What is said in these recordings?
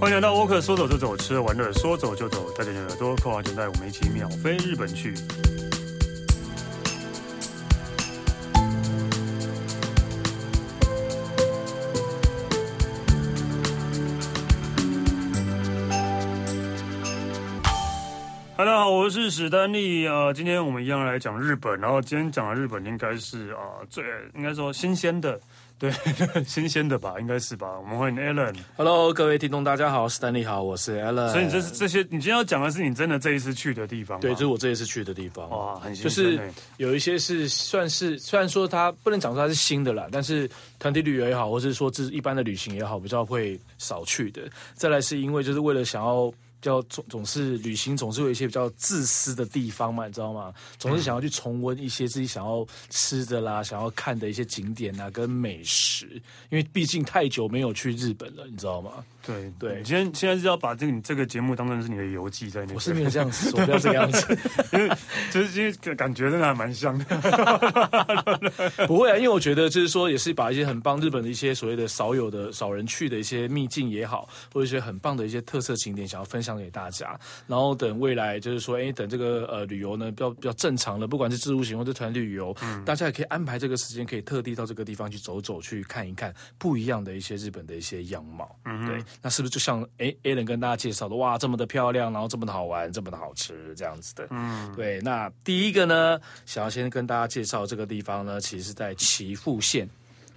欢迎来到沃克，说走就走，吃喝玩乐说走就走，带着你的耳朵扣好，就带我们一起秒飞日本去。大家好，我是史丹利啊、今天我们一样来讲日本，然后今天讲的日本应该是啊、最应该说新鲜的，对，新鲜的吧，应该是吧。我们欢迎 Alan。Hello，各位听众，大家好，史丹利好，我是 Alan。所以你这是这些，你今天要讲的是你真的这一次去的地方？对，这是我这一次去的地方。哇，很新鲜。就是有一些是算是，虽然说它不能讲说它是新的啦，但是团体旅游也好，或是说这一般的旅行也好，比较会少去的。再来是因为就是为了想要。叫总总是旅行，总是有一些比较自私的地方嘛，你知道吗？总是想要去重温一些自己想要吃的啦，想要看的一些景点啊，跟美食。因为毕竟太久没有去日本了，你知道吗？对对，今天现在是要把这个你这个节目当成是你的游记在那边。我是没有这样子说，不要这个样子，因为就是因为感觉真的还蛮像的。不会啊，因为我觉得就是说，也是把一些很棒日本的一些所谓的少有的少人去的一些秘境也好，或者一些很棒的一些特色景点，想要分享。给大家，然后等未来就是说，哎，等这个呃旅游呢比较比较正常了，不管是自助行或者团旅游，嗯，大家也可以安排这个时间，可以特地到这个地方去走走，去看一看不一样的一些日本的一些样貌。嗯，对，那是不是就像哎，Alan 跟大家介绍的，哇，这么的漂亮，然后这么的好玩，这么的好吃，这样子的。嗯，对。那第一个呢，想要先跟大家介绍这个地方呢，其实是在岐阜县。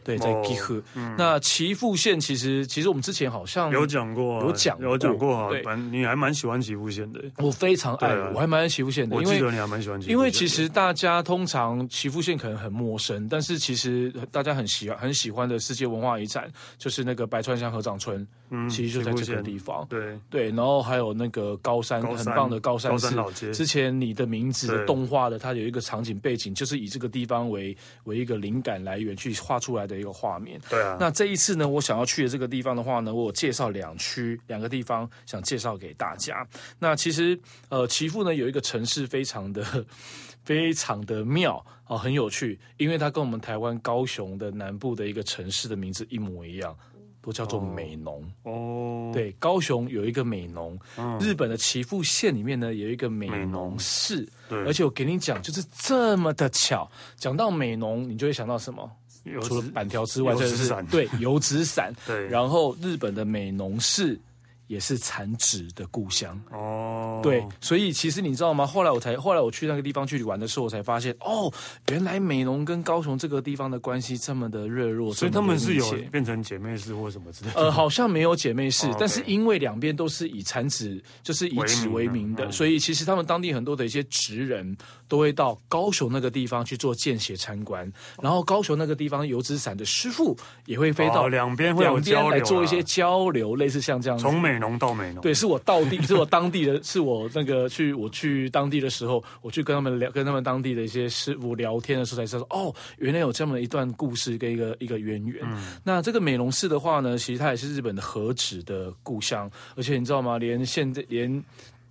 对，在岐阜。嗯、那岐阜县其实，其实我们之前好像有讲过，有讲有讲过哈。蛮，你还蛮喜欢岐阜县的。我非常爱，啊、我还蛮爱岐阜县的。我记得你还蛮喜欢岐阜县。因为其实大家通常岐阜县可能很陌生，但是其实大家很喜欢很喜欢的世界文化遗产就是那个白川乡合掌村。嗯，其实就在这个地方。对对，然后还有那个高山，高山很棒的高山寺。高山老街。之前你的名字的动画的，它有一个场景背景，就是以这个地方为为一个灵感来源去画出来的一个画面。对啊，那这一次呢，我想要去的这个地方的话呢，我有介绍两区两个地方，想介绍给大家。那其实呃，岐阜呢有一个城市非常的 非常的妙啊，很有趣，因为它跟我们台湾高雄的南部的一个城市的名字一模一样，都叫做美浓。哦。对，高雄有一个美浓，嗯、日本的岐阜县里面呢有一个美浓市。对，而且我给你讲，就是这么的巧，讲到美浓，你就会想到什么？除了板条之外，就是对油纸伞。对，然后日本的美浓市也是产纸的故乡哦。对，所以其实你知道吗？后来我才后来我去那个地方去玩的时候，我才发现哦，原来美浓跟高雄这个地方的关系这么的热络，所以他们是有变成姐妹市或什么之类的。呃，好像没有姐妹市，但是因为两边都是以产纸，就是以纸为名的，所以其实他们当地很多的一些职人。都会到高雄那个地方去做见血参观，然后高雄那个地方油纸伞的师傅也会飞到两边会有交流，来做一些交流，类似像这样子。从美浓到美浓，对，是我到地，是我当地的，是我那个去我去当地的时候，我去跟他们聊，跟他们当地的一些师傅聊天的时候才知道说，哦，原来有这么一段故事跟一个一个渊源。嗯、那这个美浓市的话呢，其实它也是日本的和纸的故乡，而且你知道吗？连现在连。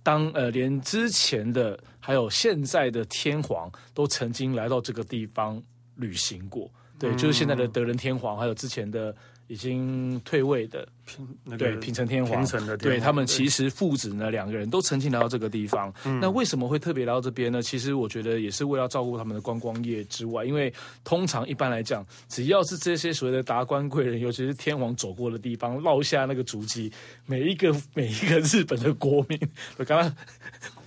当呃，连之前的还有现在的天皇都曾经来到这个地方旅行过，对，嗯、就是现在的德仁天皇，还有之前的。已经退位的平、那个、对平成天皇，平的对他们其实父子呢两个人都曾经来到这个地方。嗯、那为什么会特别来到这边呢？其实我觉得也是为了照顾他们的观光业之外，因为通常一般来讲，只要是这些所谓的达官贵人，尤其是天皇走过的地方，落下那个足迹，每一个每一个日本的国民 我刚刚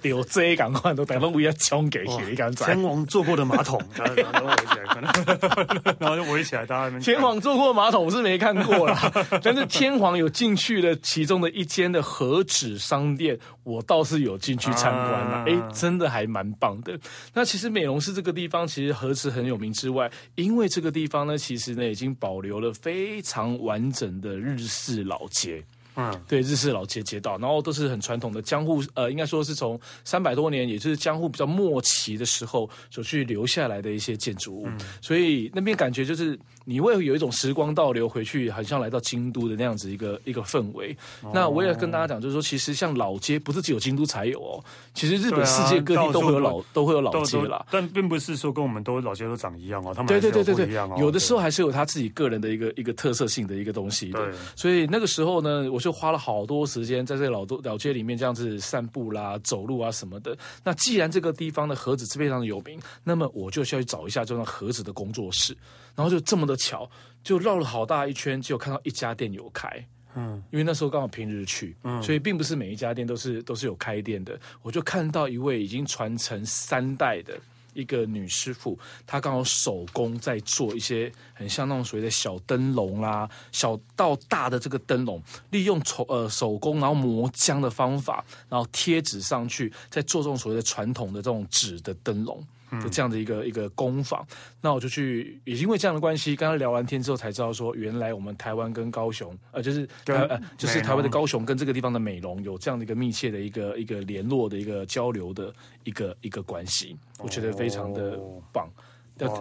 丢这赶快都等到我要冲给你，你敢天皇坐过的马桶，然后围起来，然后就围起来，大家天皇坐过马桶我是没看。过了，但是天皇有进去的其中的一间的和纸商店，我倒是有进去参观了，哎、啊，真的还蛮棒的。那其实美容室这个地方，其实和纸很有名之外，因为这个地方呢，其实呢已经保留了非常完整的日式老街。嗯，对，日式老街街道，然后都是很传统的江户，呃，应该说是从三百多年，也就是江户比较末期的时候所去留下来的一些建筑物，嗯、所以那边感觉就是你会有一种时光倒流回去，很像来到京都的那样子一个一个氛围。哦、那我也跟大家讲，就是说，其实像老街，不是只有京都才有哦。其实日本世界各地都会有老，都，都会有老街啦。但并不是说跟我们都老街都长一样哦。他们对对对对对，有的时候还是有他自己个人的一个一个特色性的一个东西的。对。所以那个时候呢，我就花了好多时间在这老多老街里面这样子散步啦、走路啊什么的。那既然这个地方的盒子是非常的有名，那么我就需要去找一下这种盒子的工作室。然后就这么的巧，就绕了好大一圈，就看到一家店有开。嗯，因为那时候刚好平日去，嗯，所以并不是每一家店都是都是有开店的。我就看到一位已经传承三代的一个女师傅，她刚好手工在做一些很像那种所谓的小灯笼啦，小到大的这个灯笼，利用手呃手工，然后磨浆的方法，然后贴纸上去，再做这种所谓的传统的这种纸的灯笼。就这样的一个一个工坊，那我就去，也因为这样的关系，跟他聊完天之后才知道说，原来我们台湾跟高雄，呃，就是呃，就是台湾的高雄跟这个地方的美容有这样的一个密切的一个一个联络的一个交流的一个一个关系，我觉得非常的棒，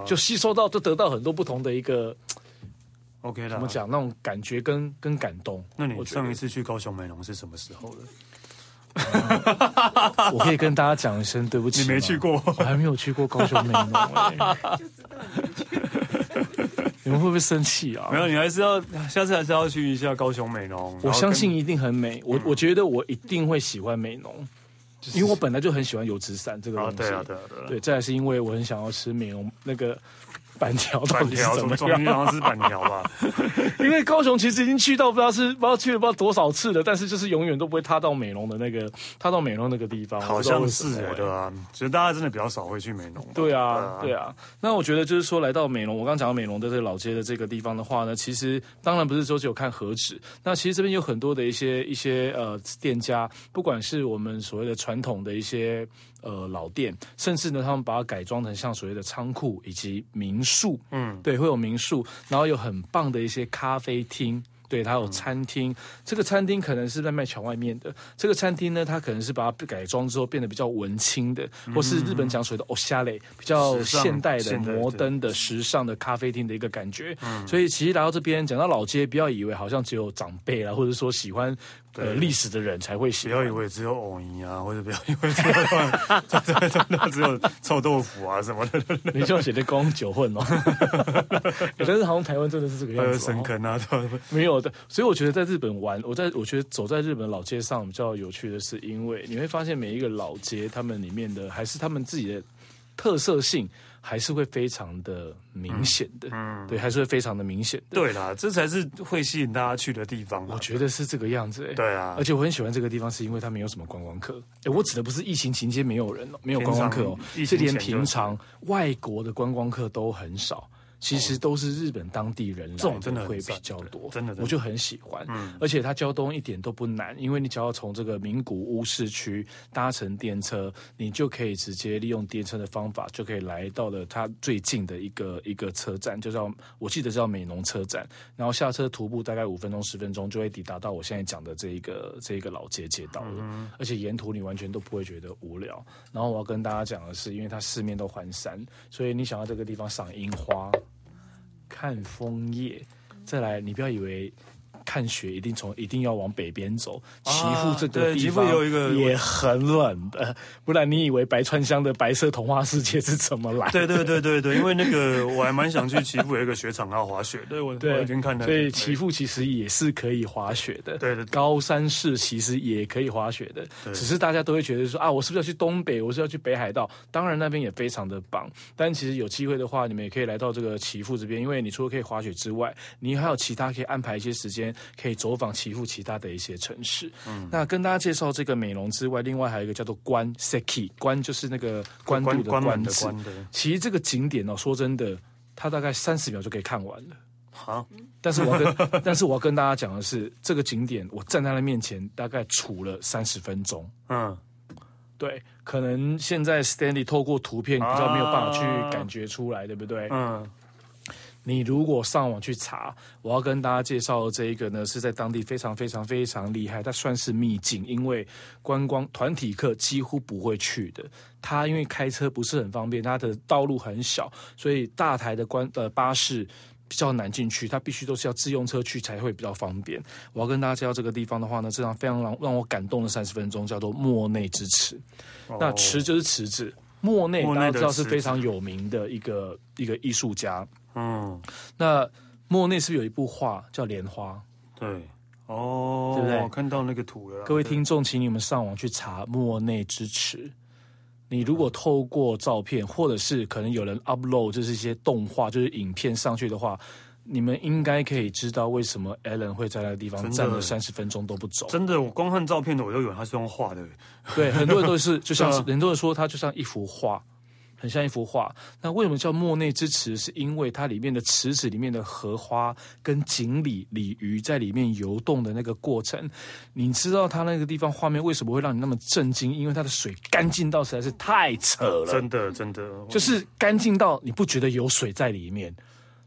就吸收到，就得到很多不同的一个，OK 的，怎么讲那种感觉跟跟感动。那你上一次去高雄美容是什么时候的？我可以跟大家讲一声对不起。你没去过，我还没有去过高雄美浓、欸。你们会不会生气啊？没有，你还是要下次还是要去一下高雄美浓。我相信一定很美，我我觉得我一定会喜欢美浓，因为我本来就很喜欢油纸伞这个东西。对啊，对啊，对。再来是因为我很想要吃美浓那个。板桥到底是怎么样？好像是板桥吧。因为高雄其实已经去到不知道是不知道去了不知道多少次了，但是就是永远都不会踏到美浓的那个踏到美浓那个地方。好像是对啊，其实大家真的比较少会去美浓。对啊，对啊。那我觉得就是说，来到美浓，我刚讲到美浓的这个老街的这个地方的话呢，其实当然不是说只有看和纸。那其实这边有很多的一些一些呃店家，不管是我们所谓的传统的一些。呃，老店，甚至呢，他们把它改装成像所谓的仓库以及民宿，嗯，对，会有民宿，然后有很棒的一些咖啡厅。对，它有餐厅，嗯、这个餐厅可能是在卖桥外面的。这个餐厅呢，它可能是把它改装之后变得比较文青的，嗯、或是日本讲所谓的オシャレ，比较现代的、摩登的、时尚的咖啡厅的一个感觉。嗯、所以其实来到这边，讲到老街，不要以为好像只有长辈啦，或者说喜欢 呃历史的人才会喜欢。不要以为只有藕泥啊，或者不要以为只有 真的只有臭豆腐啊什么的。你就写的光酒混哦。但是好像台湾真的是这个样子。还有深坑啊，没有。所以我觉得在日本玩，我在我觉得走在日本老街上比较有趣的是，因为你会发现每一个老街，他们里面的还是他们自己的特色性，还是会非常的明显的，嗯，对，还是会非常的明显的。对啦，这才是会吸引大家去的地方。我觉得是这个样子，哎，对啊，而且我很喜欢这个地方，是因为它没有什么观光客。哎，我指的不是疫情期间没有人哦，没有观光客哦，是连平常外国的观光客都很少。其实都是日本当地人来，这种真的会比较多，真的，我就很喜欢。嗯，而且它交通一点都不难，因为你只要从这个名古屋市区搭乘电车，你就可以直接利用电车的方法，就可以来到了它最近的一个一个车站，就叫我记得叫美浓车站。然后下车徒步大概五分钟十分钟，就会抵达到我现在讲的这一个这一个老街街道了。嗯，而且沿途你完全都不会觉得无聊。然后我要跟大家讲的是，因为它四面都环山，所以你想要这个地方赏樱花。看枫叶，再来，你不要以为。看雪一定从一定要往北边走，岐阜这个地方也很冷的，不然你以为白川乡的白色童话世界是怎么来？对对对对对，因为那个我还蛮想去岐阜有一个雪场要滑雪，对我 对我已经看到，所以岐阜其实也是可以滑雪的，对对，高山市其实也可以滑雪的，只是大家都会觉得说啊，我是不是要去东北？我是要去北海道？当然那边也非常的棒，但其实有机会的话，你们也可以来到这个岐阜这边，因为你除了可以滑雪之外，你还有其他可以安排一些时间。可以走访其父其他的一些城市。嗯，那跟大家介绍这个美容之外，另外还有一个叫做关 Seki，关就是那个关渡的关字。其实这个景点哦，说真的，它大概三十秒就可以看完了。好，但是我要跟 但是我要跟大家讲的是，这个景点我站在它面前大概处了三十分钟。嗯，对，可能现在 Stanley 透过图片比较没有办法去感觉出来，对不对？嗯。你如果上网去查，我要跟大家介绍的这一个呢，是在当地非常非常非常厉害，它算是秘境，因为观光团体客几乎不会去的。它因为开车不是很方便，它的道路很小，所以大台的观呃巴士比较难进去，它必须都是要自用车去才会比较方便。我要跟大家介绍这个地方的话呢，这场非常让让我感动的三十分钟，叫做莫内之池。哦、那池就是池子，莫内大家知道是非常有名的一个一个艺术家。嗯，那莫内是不是有一部画叫《莲花》？对，哦，对不对？我看到那个图了。各位听众，请你们上网去查莫内之池。你如果透过照片，或者是可能有人 upload 就是一些动画，就是影片上去的话，你们应该可以知道为什么 Alan 会在那个地方站了三十分钟都不走。真的，我光看照片的，我就以为他是用画的。对，很多人都是，就像 是很多人说，他就像一幅画。很像一幅画，那为什么叫莫内之池？是因为它里面的池子里面的荷花跟锦鲤鲤鱼在里面游动的那个过程。你知道它那个地方画面为什么会让你那么震惊？因为它的水干净到实在是太扯了，真的真的，就是干净到你不觉得有水在里面。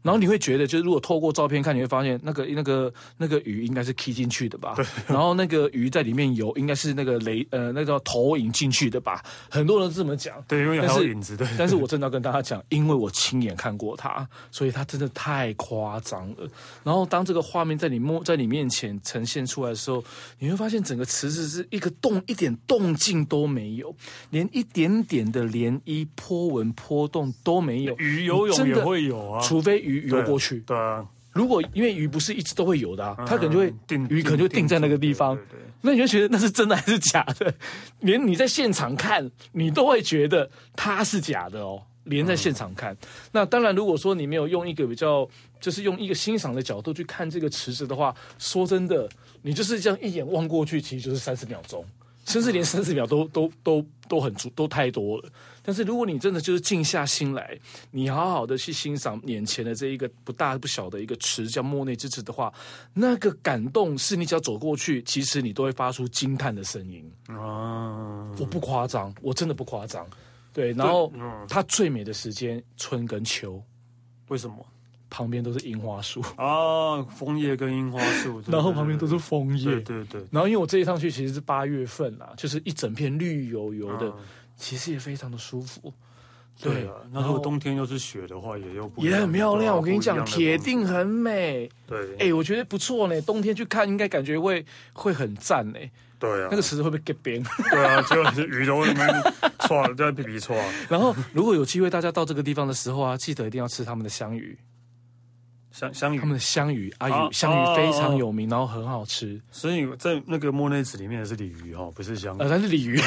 然后你会觉得，就是如果透过照片看，你会发现那个那个那个鱼应该是 key 进去的吧？对。然后那个鱼在里面游，应该是那个雷呃那个投影进去的吧？很多人这么讲。对，因为还有影子。对。但是我真的要跟大家讲，因为我亲眼看过它，所以它真的太夸张了。然后当这个画面在你摸在你面前呈现出来的时候，你会发现整个池子是一个动，一点动静都没有，连一点点的涟漪波纹波动都没有。鱼游泳也会有啊，除非。鱼游过去，对啊。如果因为鱼不是一直都会游的啊，它可能就会定，鱼可能就定在那个地方。那你就觉得那是真的还是假的？连你在现场看，你都会觉得它是假的哦。连在现场看，那当然，如果说你没有用一个比较，就是用一个欣赏的角度去看这个池子的话，说真的，你就是这样一眼望过去，其实就是三十秒钟。甚至连三十秒都都都都很足，都太多了。但是如果你真的就是静下心来，你好好的去欣赏眼前的这一个不大不小的一个池，叫莫内之池的话，那个感动是你只要走过去，其实你都会发出惊叹的声音啊！我不夸张，我真的不夸张。对，然后它最美的时间春跟秋，为什么？旁边都是樱花树啊，枫叶跟樱花树，然后旁边都是枫叶，对对对。然后因为我这一趟去其实是八月份啦，就是一整片绿油油的，其实也非常的舒服。对啊，那如果冬天又是雪的话，也又不也很漂亮。我跟你讲，铁定很美。对，哎，我觉得不错呢。冬天去看，应该感觉会会很赞呢。对啊，那个池子会不会结冰？对啊，就是鱼都会那边在皮皮剉。然后如果有机会大家到这个地方的时候啊，记得一定要吃他们的香鱼。香香鱼，他们的香鱼阿鱼香鱼非常有名，然后很好吃。所以在那个莫内子里面的是鲤鱼哦，不是香鱼。呃，它是鲤鱼，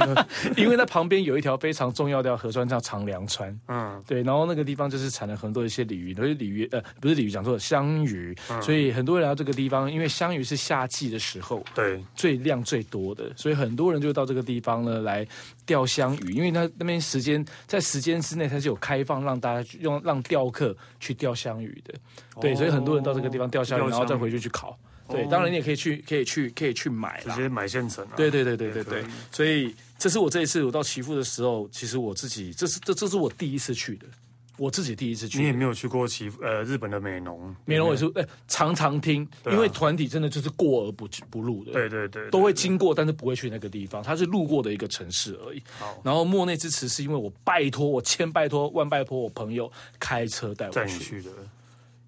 因为它旁边有一条非常重要的河川叫长良川。嗯，对，然后那个地方就是产了很多一些鲤鱼，都是鲤鱼呃，不是鲤鱼，讲错了，香鱼。所以很多人来到这个地方，因为香鱼是夏季的时候，对，最量最多的，所以很多人就到这个地方呢来钓香鱼，因为那那边时间在时间之内它是有开放让大家用让钓客去钓香鱼的。对，所以很多人到这个地方钓香鱼，然后再回去去烤。对，当然你也可以去，可以去，可以去买，直接买现成。对对对对对对。所以这是我这一次我到岐阜的时候，其实我自己这是这这是我第一次去的，我自己第一次去。你也没有去过其呃日本的美浓，美浓也是哎常常听，因为团体真的就是过而不不入的。对对对，都会经过，但是不会去那个地方，它是路过的一个城市而已。好，然后莫内之池是因为我拜托我千拜托万拜托我朋友开车带我去的。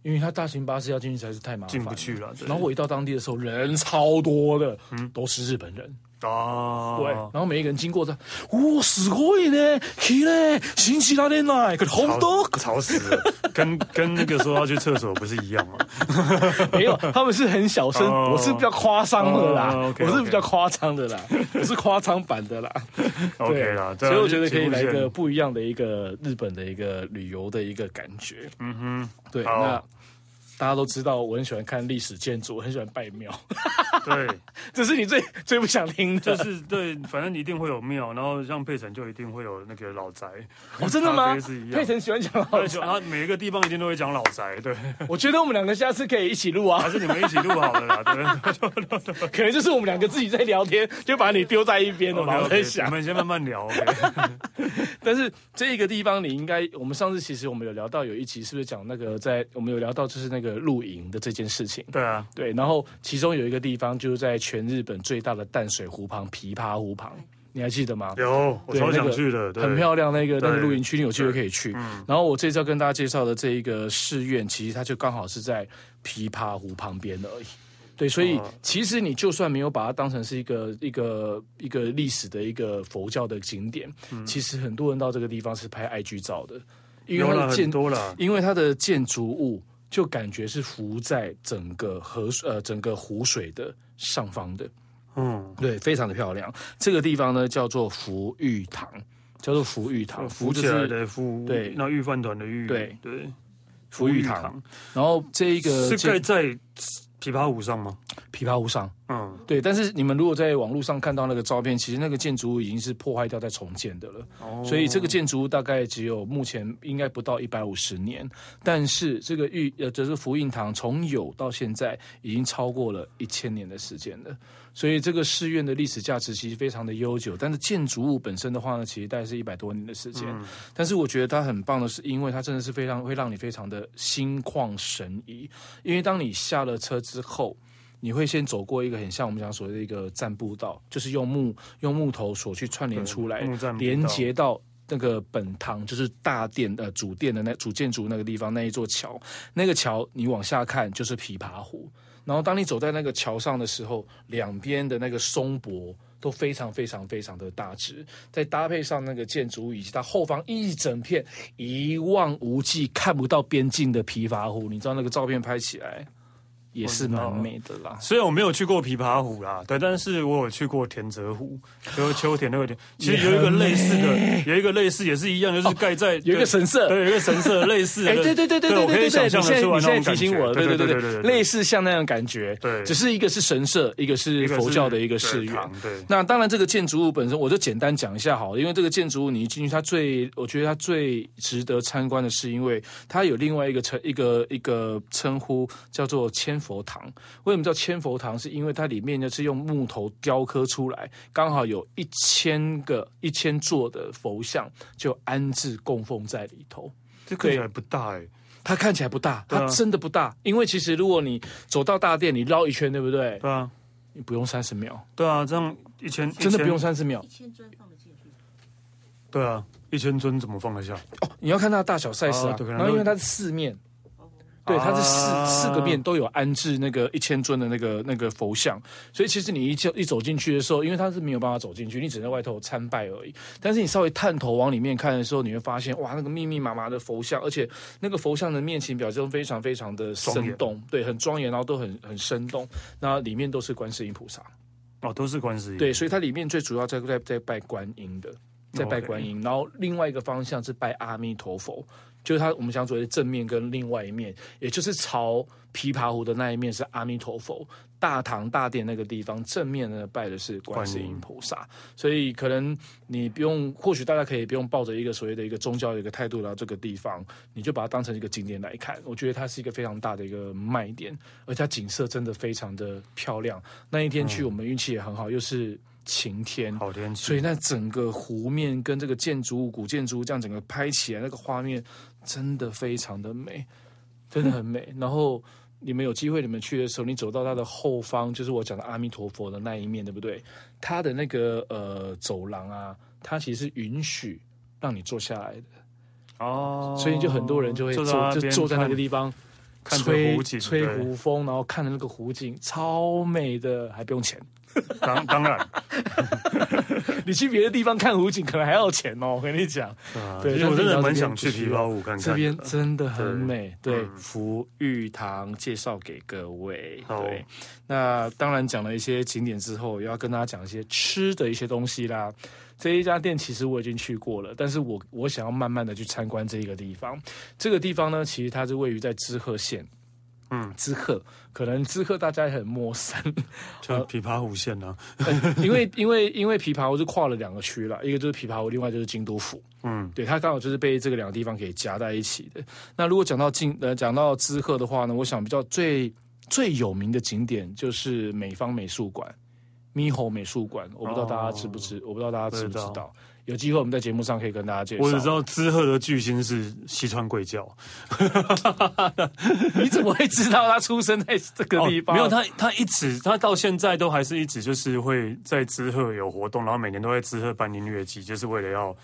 因为他大型巴士要进去实在是太麻烦，进不去了。然后我一到当地的时候，人超多的，嗯，都是日本人啊。对，然后每一个人经过的，哇，すごい呢，奇嘞，新奇拉点奶，可红多，吵死了，跟跟那个说要去厕所不是一样吗？没有，他们是很小声，我是比较夸张的啦，我是比较夸张的啦，我是夸张版的啦。OK 啦，所以我觉得可以来一个不一样的一个日本的一个旅游的一个感觉。嗯哼，对，那。 大家都知道，我很喜欢看历史建筑，我很喜欢拜庙。对，这是你最最不想听的。就是对，反正一定会有庙，然后像佩岑就一定会有那个老宅。哦，真的吗？佩岑喜欢讲老宅，然后每一个地方一定都会讲老宅。对，我觉得我们两个下次可以一起录啊，还是你们一起录好了啦？对，可能就是我们两个自己在聊天，就把你丢在一边。我在想，我们先慢慢聊。但是这一个地方，你应该，我们上次其实我们有聊到有一集，是不是讲那个在我们有聊到就是那个。露营的这件事情，对啊，对，然后其中有一个地方就是在全日本最大的淡水湖旁，琵琶湖旁，你还记得吗？有，我超想去的，很漂亮。那个那个露营区，你有机会可以去。然后我这次要跟大家介绍的这一个寺院，其实它就刚好是在琵琶湖旁边而已。对，所以其实你就算没有把它当成是一个一个一个历史的一个佛教的景点，其实很多人到这个地方是拍 IG 照的，因为它的建因为它的建筑物就感觉是浮在整个河呃整个湖水的上方的。嗯，对，非常的漂亮。这个地方呢叫做福玉堂，叫做福玉堂，福就是的福，对，那御饭团的御，对对，福玉堂。然后这一个是盖在琵琶湖上吗？琵琶湖上，嗯，对。但是你们如果在网络上看到那个照片，其实那个建筑物已经是破坏掉再重建的了。哦，所以这个建筑物大概只有目前应该不到一百五十年。但是这个玉呃，就是福运堂从有到现在已经超过了一千年的时间了。所以这个寺院的历史价值其实非常的悠久，但是建筑物本身的话呢，其实大概是一百多年的时间。嗯、但是我觉得它很棒的是，因为它真的是非常会让你非常的心旷神怡。因为当你下了车之后，你会先走过一个很像我们讲所谓的一个栈步道，就是用木用木头所去串联出来，连接到那个本堂，就是大殿呃主殿的那主建筑那个地方那一座桥，那个桥你往下看就是琵琶湖。然后，当你走在那个桥上的时候，两边的那个松柏都非常非常非常的大只，再搭配上那个建筑物以及它后方一整片一望无际、看不到边境的琵琶湖，你知道那个照片拍起来。也是蛮美的啦，虽然我没有去过琵琶湖啦，对，但是我有去过田泽湖，就是秋田那个田，其实有一个类似的，有一个类似也是一样，就是盖在有一个神社，对，有一个神社类似，哎，对对对对对，我可以想象你现在提醒我了，对对对对对，类似像那样感觉，对，只是一个是神社，一个是佛教的一个寺院，对。那当然，这个建筑物本身，我就简单讲一下好了，因为这个建筑物你一进去，它最，我觉得它最值得参观的是，因为它有另外一个称一个一个称呼叫做千佛堂。为什么叫千佛堂？是因为它里面呢是用木头雕刻出来，刚好有一千个、一千座的佛像就安置供奉在里头。这看起来不大哎，它看起来不大，它真的不大。因为其实如果你走到大殿，你绕一圈，对不对？对啊，你不用三十秒。对啊，这样一千真的不用三十秒。一千尊放得进去？对啊，一千尊怎么放得下？哦，你要看它的大小 size 啊。然后因为它是四面。对，它是四、啊、四个面都有安置那个一千尊的那个那个佛像，所以其实你一一走进去的时候，因为它是没有办法走进去，你只能在外头参拜而已。但是你稍微探头往里面看的时候，你会发现哇，那个密密麻麻的佛像，而且那个佛像的面型表现非常非常的生动，严对，很庄严，然后都很很生动。那里面都是观世音菩萨，哦，都是观世音。对，所以它里面最主要在在在拜观音的，在拜观音，Okay. 然后另外一个方向是拜阿弥陀佛。就是它，我们想所谓的正面跟另外一面，也就是朝琵琶湖的那一面是阿弥陀佛，大堂大殿那个地方正面呢拜的是观世音菩萨，所以可能你不用，或许大家可以不用抱着一个所谓的一个宗教的一个态度来到这个地方，你就把它当成一个景点来看，我觉得它是一个非常大的一个卖点，而且它景色真的非常的漂亮。那一天去我们运气也很好，又是。晴天，好天气，所以那整个湖面跟这个建筑物、古建筑物这样整个拍起来，那个画面真的非常的美，真的很美。然后你们有机会，你们去的时候，你走到它的后方，就是我讲的阿弥陀佛的那一面，对不对？它的那个呃走廊啊，它其实是允许让你坐下来的哦，所以就很多人就会坐，就坐在那个地方，吹吹湖风，然后看着那个湖景，超美的，还不用钱。当当然，你去别的地方看湖景可能还要钱哦。我跟你讲，对，我真的蛮想去琵琶湖看看。这边真的很美，对，福玉堂介绍给各位。对，那当然讲了一些景点之后，要跟大家讲一些吃的一些东西啦。这一家店其实我已经去过了，但是我我想要慢慢的去参观这一个地方。这个地方呢，其实它是位于在知鹤县。嗯，知客可能知客大家也很陌生，就琵琶湖县呢、因为因为因为琵琶湖是跨了两个区了，一个就是琵琶湖，另外就是京都府。嗯，对，它刚好就是被这个两个地方给夹在一起的。那如果讲到京呃讲到知客的话呢，我想比较最最有名的景点就是美方美术馆，猕猴美术馆。我不知道大家知不知，哦、我不知道大家知不知道。有机会我们在节目上可以跟大家介绍。我只知道知鹤的巨星是西川贵教，你怎么会知道他出生在这个地方？哦、没有他，他一直他到现在都还是一直就是会在知鹤有活动，然后每年都在知鹤办音乐季，就是为了要。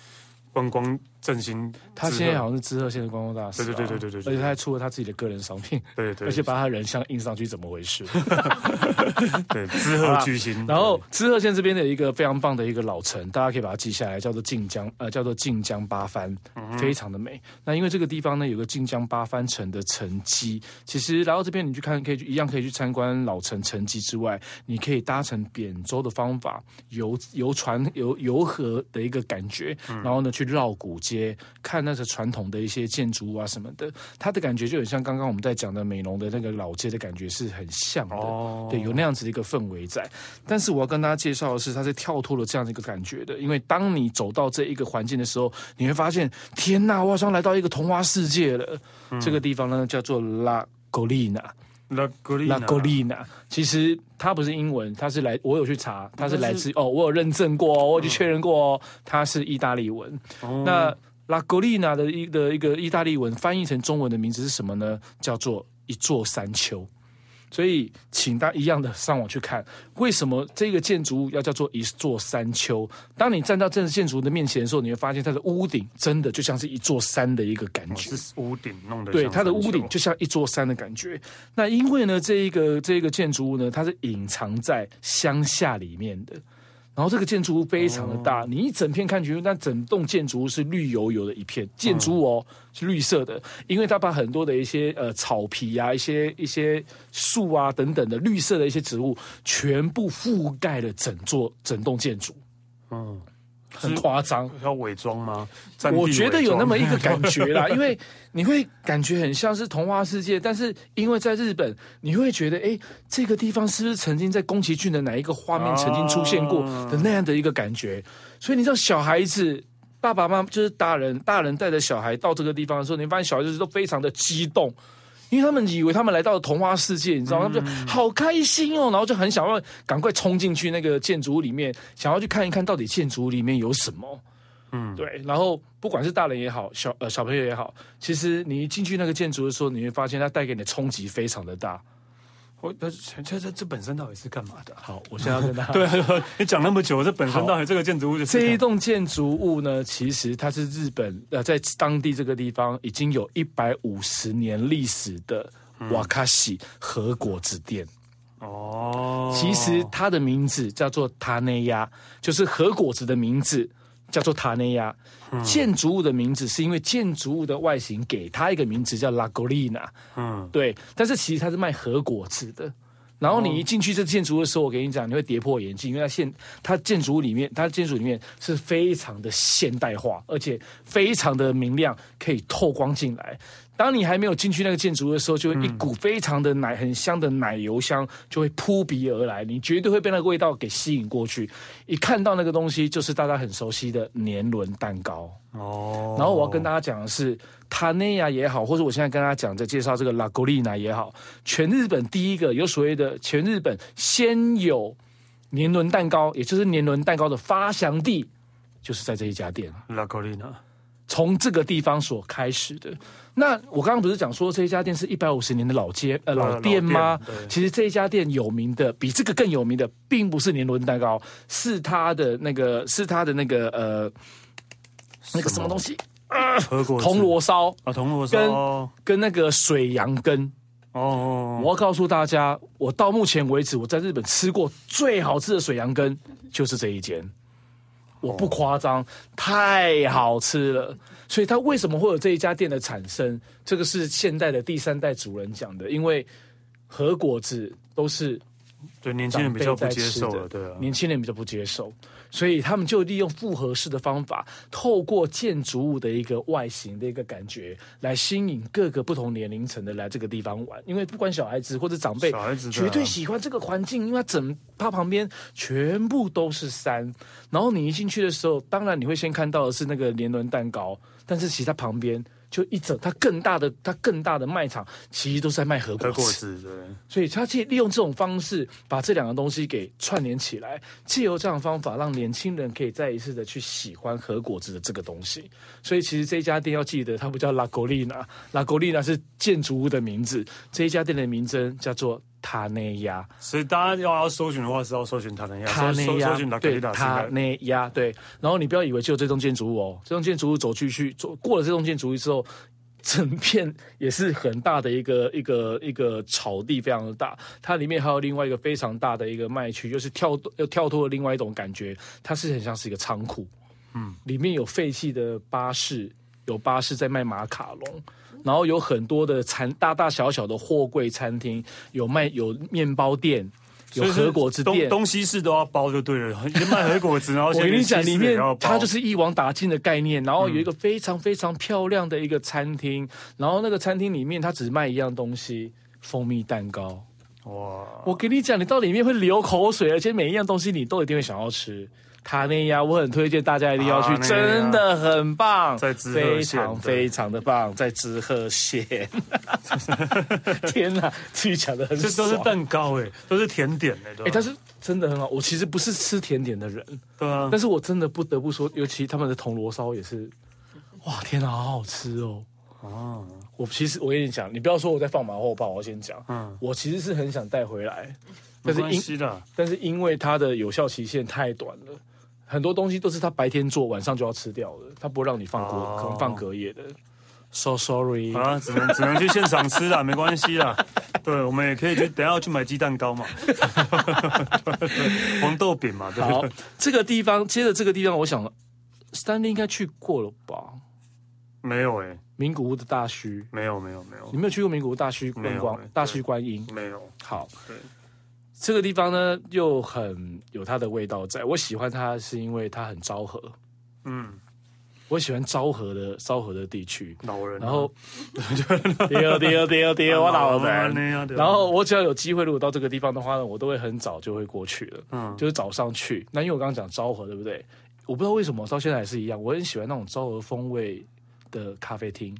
观光振兴，他现在好像是知鹤县的观光大使，对对对对对对，而且他还出了他自己的个人商品，对对，而且把他人像印上去，怎么回事？对，知鹤巨星。然后知鹤县这边的一个非常棒的一个老城，大家可以把它记下来，叫做晋江，呃，叫做晋江八幡，非常的美。那因为这个地方呢，有个晋江八番城的城基，其实来到这边你去看，可以一样可以去参观老城城基之外，你可以搭乘扁舟的方法游游船游游河的一个感觉，然后呢去。绕古街看那个传统的一些建筑物啊什么的，它的感觉就很像刚刚我们在讲的美浓的那个老街的感觉是很像的，哦、对，有那样子的一个氛围在。但是我要跟大家介绍的是，它是跳脱了这样的一个感觉的，因为当你走到这一个环境的时候，你会发现，天呐，我好像来到一个童话世界了。嗯、这个地方呢叫做拉戈利纳。拉格丽拉格丽娜，其实它不是英文，它是来，我有去查，它是来自哦，我有认证过，我有去确认过哦，它是意大利文。哦、那拉格丽娜的一的一个意大利文翻译成中文的名字是什么呢？叫做一座山丘。所以，请大家一样的上网去看，为什么这个建筑物要叫做一座山丘？当你站到这个建筑物的面前的时候，你会发现它的屋顶真的就像是一座山的一个感觉。是屋顶弄的，对，它的屋顶就像一座山的感觉。那因为呢，这一个这一个建筑物呢，它是隐藏在乡下里面的。然后这个建筑物非常的大，你一整片看去，那整栋建筑物是绿油油的一片，建筑物哦是绿色的，因为它把很多的一些呃草皮啊、一些一些树啊等等的绿色的一些植物，全部覆盖了整座整栋建筑。嗯。很夸张，要伪装吗？我觉得有那么一个感觉啦，因为你会感觉很像是童话世界，但是因为在日本，你会觉得，哎，这个地方是不是曾经在宫崎骏的哪一个画面曾经出现过的那样的一个感觉？所以你知道，小孩子爸爸妈妈就是大人，大人带着小孩到这个地方的时候，你发现小孩子都非常的激动。因为他们以为他们来到了童话世界，你知道吗？他们就好开心哦，然后就很想要赶快冲进去那个建筑物里面，想要去看一看到底建筑物里面有什么。嗯，对。然后不管是大人也好，小呃小朋友也好，其实你一进去那个建筑的时候，你会发现它带给你的冲击非常的大。我这这这本身到底是干嘛的？好，我现在要跟大家 对，你讲那么久，这本身到底这个建筑物就是这一栋建筑物呢？其实它是日本呃，在当地这个地方已经有一百五十年历史的瓦卡西和果子店。哦，其实它的名字叫做塔内亚，就是和果子的名字。叫做塔内亚，建筑物的名字是因为建筑物的外形给它一个名字叫拉格丽娜。嗯，对，但是其实它是卖核果子的。然后你一进去这建筑物的时候，我跟你讲，你会跌破眼镜，因为它现它建筑物里面，它建筑里面是非常的现代化，而且非常的明亮，可以透光进来。当你还没有进去那个建筑的时候，就会一股非常的奶很香的奶油香就会扑鼻而来，你绝对会被那个味道给吸引过去。一看到那个东西，就是大家很熟悉的年轮蛋糕哦。然后我要跟大家讲的是，塔内亚也好，或者我现在跟大家讲在介绍这个拉格丽娜也好，全日本第一个有所谓的全日本先有年轮蛋糕，也就是年轮蛋糕的发祥地，就是在这一家店拉格丽娜。从这个地方所开始的。那我刚刚不是讲说这一家店是一百五十年的老街呃老店吗？其实这一家店有名的比这个更有名的，并不是年轮蛋糕，是它的那个是它的那个呃那个什么东西啊？铜锣烧啊，铜锣烧跟跟那个水羊羹哦。我要告诉大家，我到目前为止我在日本吃过最好吃的水羊羹就是这一间。我不夸张，太好吃了。所以它为什么会有这一家店的产生？这个是现代的第三代主人讲的，因为和果子都是对年轻人比较不接受的，对啊，年轻人比较不接受。所以他们就利用复合式的方法，透过建筑物的一个外形的一个感觉，来吸引各个不同年龄层的来这个地方玩。因为不管小孩子或者长辈，小孩子绝对喜欢这个环境，因为它整它旁边全部都是山。然后你一进去的时候，当然你会先看到的是那个年轮蛋糕，但是其实它旁边就一整，它更大的，它更大的卖场其实都是在卖核果子，对。所以它去利用这种方式把这两个东西给串联起来，借由这样的方法让年轻人可以再一次的去喜欢核果子的这个东西。所以其实这一家店要记得，它不叫拉格丽娜，拉格丽娜是建筑物的名字，这一家店的名称叫做。塔内亚，所以大家要要搜寻的话是要搜寻塔内亚，塔内亚对塔内亚对，然后你不要以为只有这栋建筑物哦，这栋建筑物走进去走过了这栋建筑物之后，整片也是很大的一个 一个一个草地，非常的大，它里面还有另外一个非常大的一个卖区，就是跳又跳脱了另外一种感觉，它是很像是一个仓库，嗯，里面有废弃的巴士，有巴士在卖马卡龙。然后有很多的餐，大大小小的货柜餐厅，有卖有面包店，有和果子店，东西是都要包就对了。卖和果子，然后我跟你讲，里面它就是一网打尽的概念。然后有一个非常非常漂亮的一个餐厅，然后那个餐厅里面它只卖一样东西，蜂蜜蛋糕。哇！我跟你讲，你到里面会流口水，而且每一样东西你都一定会想要吃。塔内亚，我很推荐大家一定要去，真的很棒，在知鹤县，非常非常的棒，在知鹤县。天哪，自己讲的很，这都是蛋糕哎，都是甜点哎，哎，但是真的很好。我其实不是吃甜点的人，对啊，但是我真的不得不说，尤其他们的铜锣烧也是，哇，天哪，好好吃哦。哦，我其实我跟你讲，你不要说我在放马后炮，我先讲，嗯，我其实是很想带回来，但是因但是因为它的有效期限太短了。很多东西都是他白天做，晚上就要吃掉的，他不会让你放过，可能放隔夜的。So sorry，啊，只能只能去现场吃啦，没关系啦。对，我们也可以去，等下要去买鸡蛋糕嘛，黄豆饼嘛。对。好，这个地方，接着这个地方，我想，Stanley 应该去过了吧？没有哎、欸，名古屋的大须，没有没有没有，你没有去过名古屋大须观光？欸、大须观音没有。好，对。这个地方呢，又很有它的味道在，在我喜欢它是因为它很昭和，嗯，我喜欢昭和的昭和的地区，老人、啊，然后，对对对对，我老人，然后我只要有机会，如果到这个地方的话呢，我都会很早就会过去了，嗯，就是早上去。那因为我刚刚讲昭和，对不对？我不知道为什么到现在还是一样，我很喜欢那种昭和风味的咖啡厅，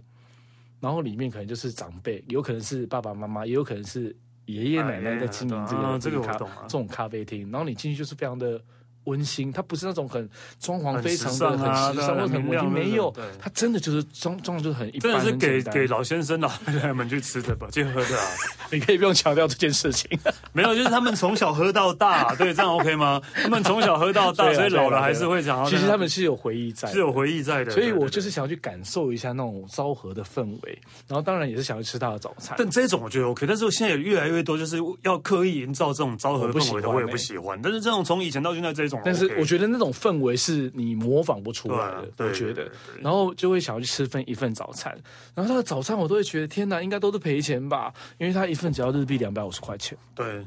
然后里面可能就是长辈，有可能是爸爸妈妈，也有可能是。爷爷奶奶在经营这个这个咖这种咖啡厅，然后你进去就是非常的。温馨，它不是那种很装潢非常的很时尚或很文静，没有，它真的就是装装的就是很一般，真的是给给老先生老太太们去吃的吧，去喝的啊。你可以不用强调这件事情，没有，就是他们从小喝到大，对，这样 OK 吗？他们从小喝到大，所以老了还是会想要。其实他们是有回忆在，是有回忆在的。所以我就是想要去感受一下那种昭和的氛围，然后当然也是想要吃他的早餐。但这种我觉得 OK，但是我现在也越来越多就是要刻意营造这种昭和氛围的，我也不喜欢。但是这种从以前到现在这种，但是我觉得。那种氛围是你模仿不出来的，我觉得，然后就会想要去吃份一份早餐，然后他的早餐我都会觉得天哪，应该都是赔钱吧，因为他一份只要日币两百五十块钱，对。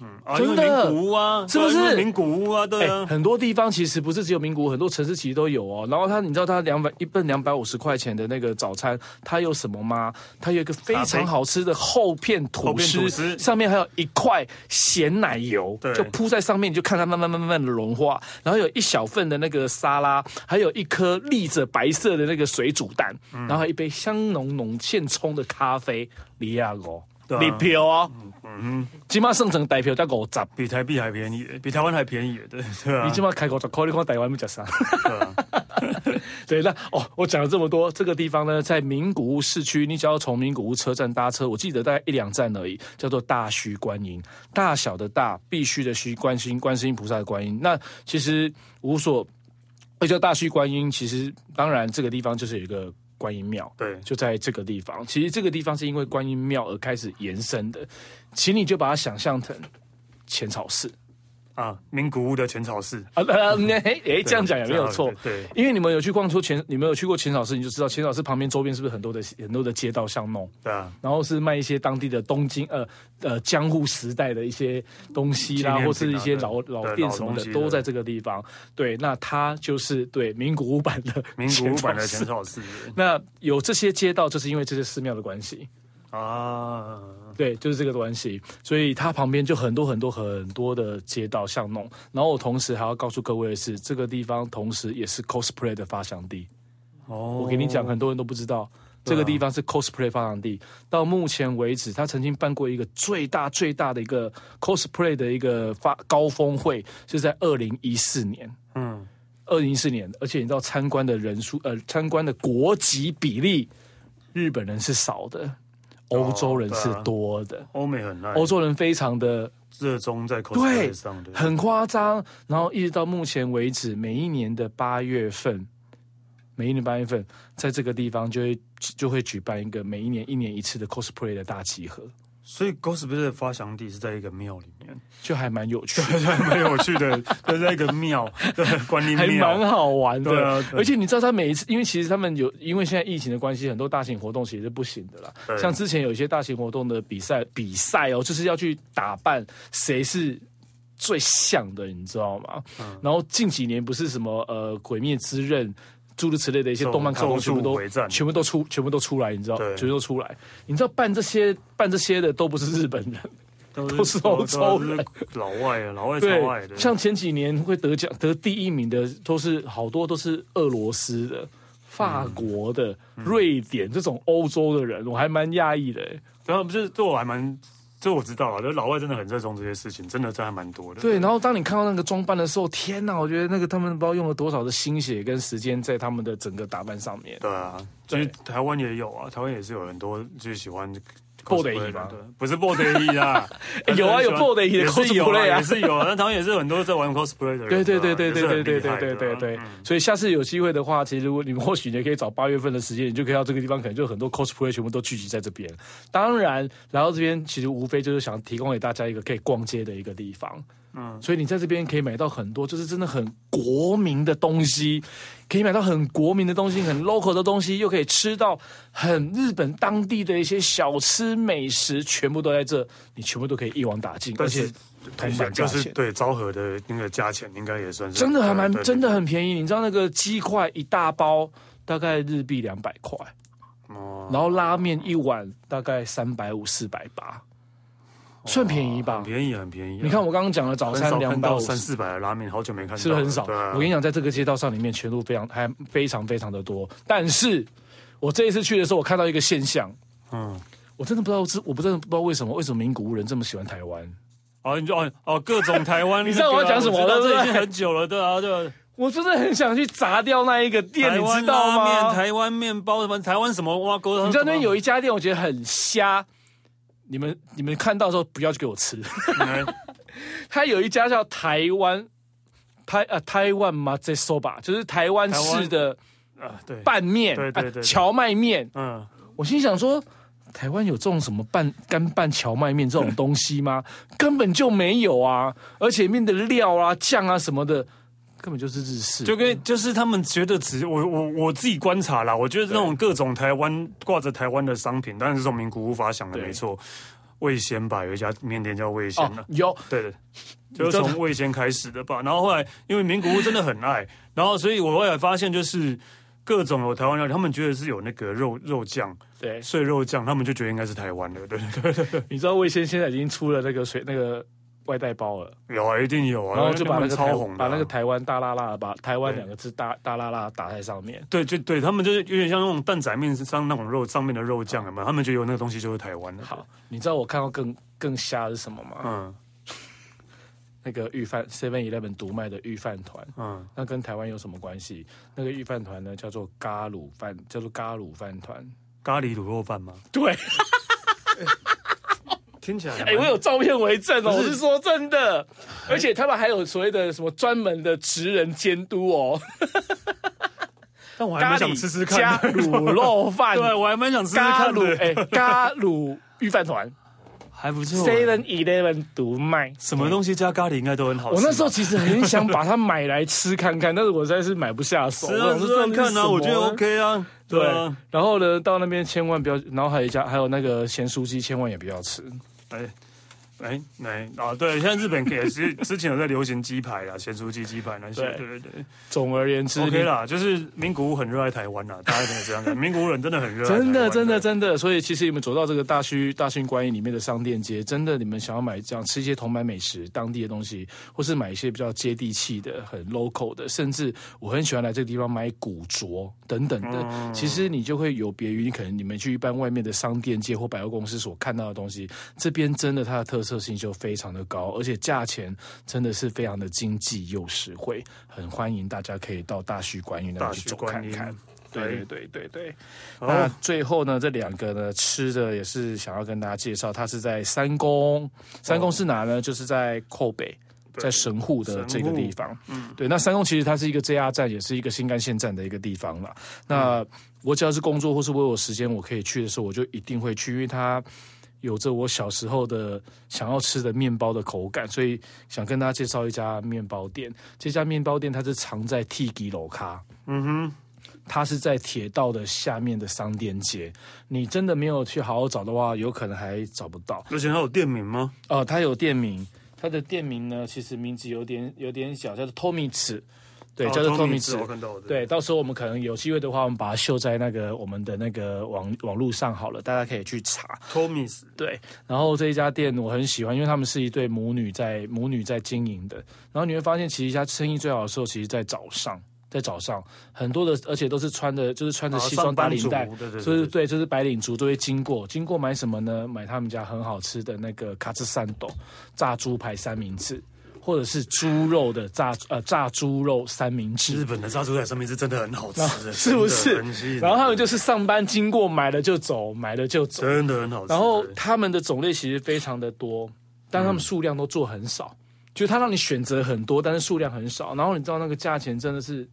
嗯，啊真的，名古屋啊，是不是名古屋啊？对啊，很多地方其实不是只有名古屋，很多城市其实都有哦。然后他，你知道他两百一份两百五十块钱的那个早餐，它有什么吗？它有一个非常好吃的厚片吐司，上面还有一块咸奶油，就铺在上面，你就看它慢慢慢慢的融化。然后有一小份的那个沙拉，还有一颗立着白色的那个水煮蛋，然后一杯香浓浓现冲的咖啡，利亚哥。礼票哦，嗯嗯，起码剩成代票才五十，比台币还便宜，比台湾还便宜，对对啊。你起码开五十块，你看台湾没吃啥。对，那哦，我讲了这么多，这个地方呢，在名古屋市区，你只要从名古屋车站搭车，我记得大概一两站而已，叫做大须观音，大小的大，必须的须，观音，观世音菩萨的观音。那其实无所，会叫大须观音，其实当然这个地方就是有一个。观音庙，对，就在这个地方。其实这个地方是因为观音庙而开始延伸的，请你就把它想象成浅草寺。啊，名古屋的浅草寺。啊，哎哎，这样讲也没有错，对，因为你们有去逛出浅，你们有去过浅草寺，你就知道浅草寺旁边周边是不是很多的很多的街道巷弄，对啊，然后是卖一些当地的东京呃呃江户时代的一些东西啦，或是一些老老店什么的，都在这个地方。对，那它就是对名古屋版的 名古屋版的浅草寺。那有这些街道，就是因为这些寺庙的关系。啊。对，就是这个关系，所以它旁边就很多很多很多的街道巷弄。然后我同时还要告诉各位的是，这个地方同时也是 cosplay 的发祥地。哦，我给你讲，很多人都不知道这个地方是 cosplay 发祥地。到目前为止，他曾经办过一个最大最大的一个 cosplay 的一个发高峰会，是在二零一四年。嗯，二零一四年，而且你知道参观的人数，呃，参观的国籍比例，日本人是少的，欧洲人是多的。欧、哦啊、美很爱，欧洲人非常的。热衷在 cosplay 很夸张。然后一直到目前为止，每一年的八月份，每一年八月份，在这个地方就会就会举办一个每一年一年一次的 cosplay 的大集合。所以 cosplay 的发祥地是在一个庙里面，就还蛮有趣 的，还蛮有趣的，就在一个庙，对，观音庙，还蛮好玩的。啊、而且你知道，他每一次，因为其实他们有，因为现在疫情的关系，很多大型活动其实是不行的啦。像之前有一些大型活动的比赛，比赛哦，就是要去打扮谁是最像的，你知道吗？嗯、然后近几年不是什么呃，《鬼灭之刃》。诸如此类的一些动漫卡通，全部都全部都出，全部都出来，你知道？全部都出来。你知道办这些办这些的都不是日本人，都是 欧洲人，老外啊，老外超爱的。像前几年会得奖得第一名的，都是好多都是俄罗斯的、法国的、瑞典这种欧洲的人，我还蛮讶异的。然后不是，对我还蛮。这我知道啊，就老外真的很热衷这些事情，真的真还蛮多的。对，然后当你看到那个装扮的时候，天哪！我觉得那个他们不知道用了多少的心血跟时间在他们的整个打扮上面。对啊，其实台湾也有啊，台湾也是有很多就是喜欢。布袋戏吗？不是布袋戏啊，有啊有布袋戏的 cosplay 啊，也是有啊。那台湾也是很多在玩 cosplay 的人。对对对对对对对对对对对。所以下次有机会的话，其实如果你们或许也可以找八月份的时间，你就可以到这个地方，可能就很多 cosplay 全部都聚集在这边。当然，来到这边其实无非就是想提供给大家一个可以逛街的一个地方。嗯，所以你在这边可以买到很多，就是真的很国民的东西，可以买到很国民的东西，很 local 的东西，又可以吃到很日本当地的一些小吃美食，全部都在这，你全部都可以一网打尽，而且同版价钱。对，昭和的那个价钱应该也算是真的还蛮真的很便宜。你知道那个鸡块一大包大概日币两百块，哦，然后拉面一碗大概三百五四百八。算便宜吧，很便宜很便宜。你看我刚刚讲的早餐两百三四百的拉面，好久没看到，是很少？我跟你讲，在这个街道上里面，全路非常还非常非常的多。但是我这一次去的时候，我看到一个现象，嗯，我真的不知道，我不真的不知道为什么，为什么名古屋人这么喜欢台湾？哦，你就哦哦，各种台湾，你知道我要讲什么？这已经很久了，对啊，对。我真的很想去砸掉那一个店，你知道吗？台湾面包什么？台湾什么挖沟？你知道那边有一家店，我觉得很瞎。你们你们看到的时候不要去给我吃。他有一家叫台湾台啊台湾嘛这说吧，就是台湾式的啊对拌面对对对荞麦面。嗯，我心想说，台湾有这种什么拌干拌荞麦面这种东西吗？根本就没有啊！而且面的料啊酱啊什么的。根本就是日式，就跟就是他们觉得只我我我自己观察啦，我觉得那种各种台湾挂着台湾的商品，当然是从名古屋发祥的没错。味仙吧，有一家面店叫味仙的，有对的，就是从味仙开始的吧。然后后来因为名古屋真的很爱，然后所以我后来发现就是各种有台湾料理，他们觉得是有那个肉肉酱，对，碎肉酱，他们就觉得应该是台湾的，对对对对。你知道味仙现在已经出了那个水那个。外带包了，有啊，一定有啊，然后就把那个超红，把那个台湾大辣辣，把台湾两个字大大辣辣打在上面。对，就对他们就是有点像那种蛋仔面上那种肉上面的肉酱嘛，他们就有那个东西就是台湾的。好，你知道我看到更更瞎是什么吗？嗯，那个御饭 Seven Eleven 独卖的御饭团，嗯，那跟台湾有什么关系？那个御饭团呢，叫做咖鲁饭，叫做咖鲁饭团，咖喱卤肉饭吗？对。听起来，哎，我有照片为证哦，我是说真的，而且他们还有所谓的什么专门的职人监督哦。但我还蛮想吃吃看加卤肉饭，对我还蛮想吃吃看的。哎，咖卤御饭团 还不错，Seven Eleven 独卖，什么东西加咖喱应该都很好吃。我那时候其实很想把它买来吃看看，但是我实在是买不下手。吃啊，吃吃看啊，我觉得 OK 啊。对，然后呢，到那边千万不要，然后还有一家，还有那个咸酥鸡，千万也不要吃。I. 哎，来啊，对，现在日本也是之前有在流行鸡排啊，咸酥鸡鸡排那些，对对对。总而言之，OK 啦，就是名古屋很热爱台湾呐，大家可能这样讲，名古屋人真的很热爱，真的真的真的。所以其实你们走到这个大须大须观音里面的商店街，真的你们想要买这样吃一些铜板美食、当地的东西，或是买一些比较接地气的、很 local 的，甚至我很喜欢来这个地方买古着等等的。嗯、其实你就会有别于你可能你们去一般外面的商店街或百货公司所看到的东西，这边真的它的特色性就非常。的高，而且价钱真的是非常的经济又实惠，很欢迎大家可以到大须观音那边去走看看。对对对对对。哦、那最后呢，这两个呢吃的也是想要跟大家介绍，它是在三宫，三宫是哪呢？哦、就是在扣北，在神户的这个地方。嗯，对。那三宫其实它是一个 JR 站，也是一个新干线站的一个地方了。那我只要是工作或是我有时间，我可以去的时候，我就一定会去，因为它。有着我小时候的想要吃的面包的口感，所以想跟大家介绍一家面包店。这家面包店它是藏在 Tiki 楼卡，嗯哼，它是在铁道的下面的商店街。你真的没有去好好找的话，有可能还找不到。而且它有店名吗？哦、呃，它有店名，它的店名呢，其实名字有点有点小，叫做 Tomitsu。对，叫做托米兹。对，到时候我们可能有机会的话，我们把它秀在那个我们的那个网网络上好了，大家可以去查。托米斯。对，然后这一家店我很喜欢，因为他们是一对母女在母女在经营的。然后你会发现，其实一家生意最好的时候，其实在早上，在早上很多的，而且都是穿的，就是穿着西装打领带，所以对，就是白领族都会经过，经过买什么呢？买他们家很好吃的那个卡兹三斗炸猪排三明治。或者是猪肉的炸呃炸猪肉三明治，日本的炸猪肉三明治真的很好吃，是不是？然后他们就是上班经过买了就走，买了就走，真的很好吃。然后他们的种类其实非常的多，但他们数量都做很少，嗯、就他让你选择很多，但是数量很少。然后你知道那个价钱真的是，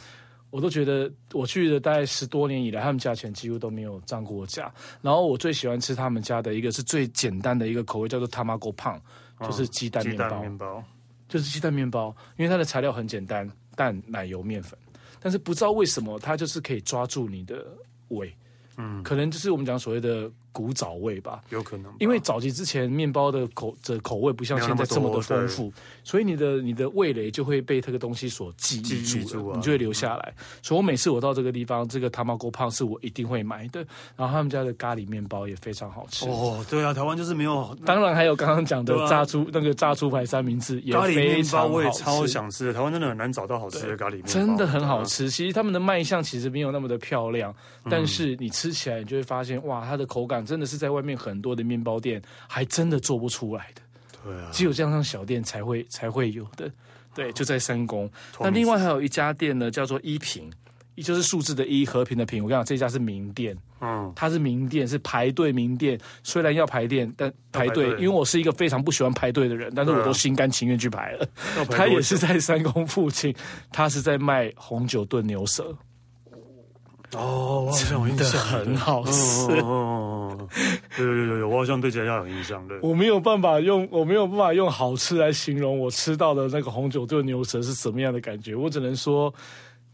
我都觉得我去了大概十多年以来，他们价钱几乎都没有涨过价。然后我最喜欢吃他们家的一个是最简单的一个口味，叫做 Tamago Pan，就是鸡蛋面包。就是鸡蛋面包，因为它的材料很简单，蛋、奶油、面粉，但是不知道为什么它就是可以抓住你的胃，嗯，可能就是我们讲所谓的。古早味吧，有可能，因为早期之前面包的口的口味不像现在这么的丰富，所以你的你的味蕾就会被这个东西所记忆住，住啊、你就会留下来。嗯、所以我每次我到这个地方，这个 Tamago Pan 是我一定会买的。然后他们家的咖喱面包也非常好吃。哦，对啊，台湾就是没有。当然还有刚刚讲的炸猪、啊、那个炸猪排三明治也非常好吃，咖喱面包我也超想吃的。台湾真的很难找到好吃的咖喱面包，真的很好吃。啊、其实他们的卖相其实没有那么的漂亮，嗯、但是你吃起来你就会发现，哇，它的口感真的是在外面很。多的面包店还真的做不出来的，对啊，只有这样小店才会才会有的，对，就在三宫。那另外还有一家店呢，叫做一平，一就是数字的一，和平的平。我跟你讲，这家是名店，嗯，它是名店，是排队名店。虽然要排店，但排队，因为我是一个非常不喜欢排队的人，但是我都心甘情愿去排了。他也是在三宫附近，他是在卖红酒炖牛舌。哦，我好像有印象，很好吃。哦，有有有有，我好像对这家有印象。对，我没有办法用，我没有办法用好吃来形容我吃到的那个红酒炖牛舌是什么样的感觉。我只能说，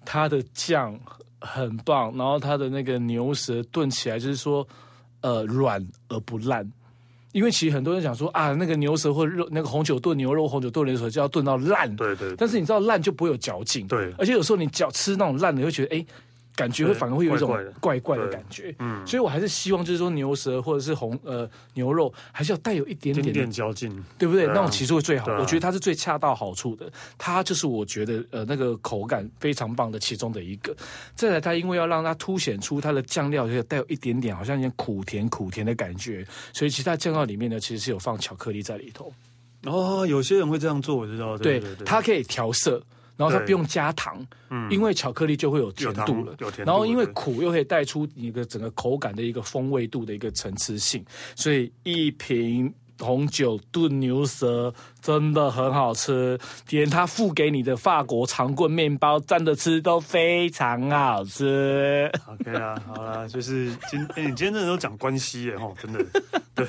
它的酱很棒，然后它的那个牛舌炖起来就是说，呃，软而不烂。因为其实很多人讲说啊，那个牛舌或肉，那个红酒炖牛肉、红酒炖牛舌就要炖到烂。对，对对。但是你知道烂就不会有嚼劲。对。而且有时候你嚼吃那种烂的，你会觉得哎。感觉会反而会有一种怪怪的感觉，嗯，所以我还是希望就是说牛舌或者是红呃牛肉还是要带有一点点点嚼劲，对不对？那种其实会最好，我觉得它是最恰到好处的，它就是我觉得呃那个口感非常棒的其中的一个。再来，它因为要让它凸显出它的酱料就带有一点点好像有点苦甜苦甜的感觉，所以其他酱料里面呢其实是有放巧克力在里头。哦，有些人会这样做，我知道，对，它可以调色。然后它不用加糖，嗯，因为巧克力就会有甜度了。然后因为苦又可以带出你的整个口感的一个风味度的一个层次性，所以一瓶红酒炖牛舌真的很好吃，连他付给你的法国长棍面包蘸着吃都非常好吃。OK 啊，好啦，就是今哎，你今天真的都讲关系耶，真的。对，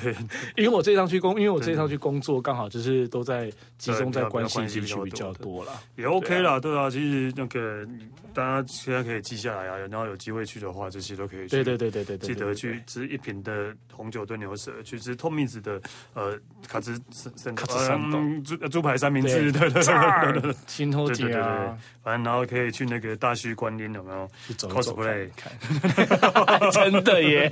因为我这一趟去工，因为我这一趟去工作，刚好就是都在集中在关西地区比较多啦，也 OK 啦，对啊，其实那个大家现在可以记下来啊，然后有机会去的话，这些都可以去。对对对对对，记得去吃一瓶的红酒炖牛舌，去吃 Tommy's 的呃卡兹三卡兹三栋猪猪排三明治，对对对对对，新头姐啊，反正然后可以去那个大溪观音有没有？去走走看看，真的耶。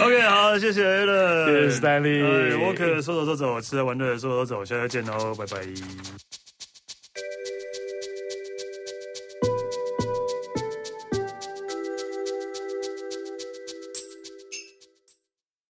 OK，好，谢谢 Allen，谢谢 Stanley，我可说走就走，吃喝玩乐说走就走，下次见喽，拜拜。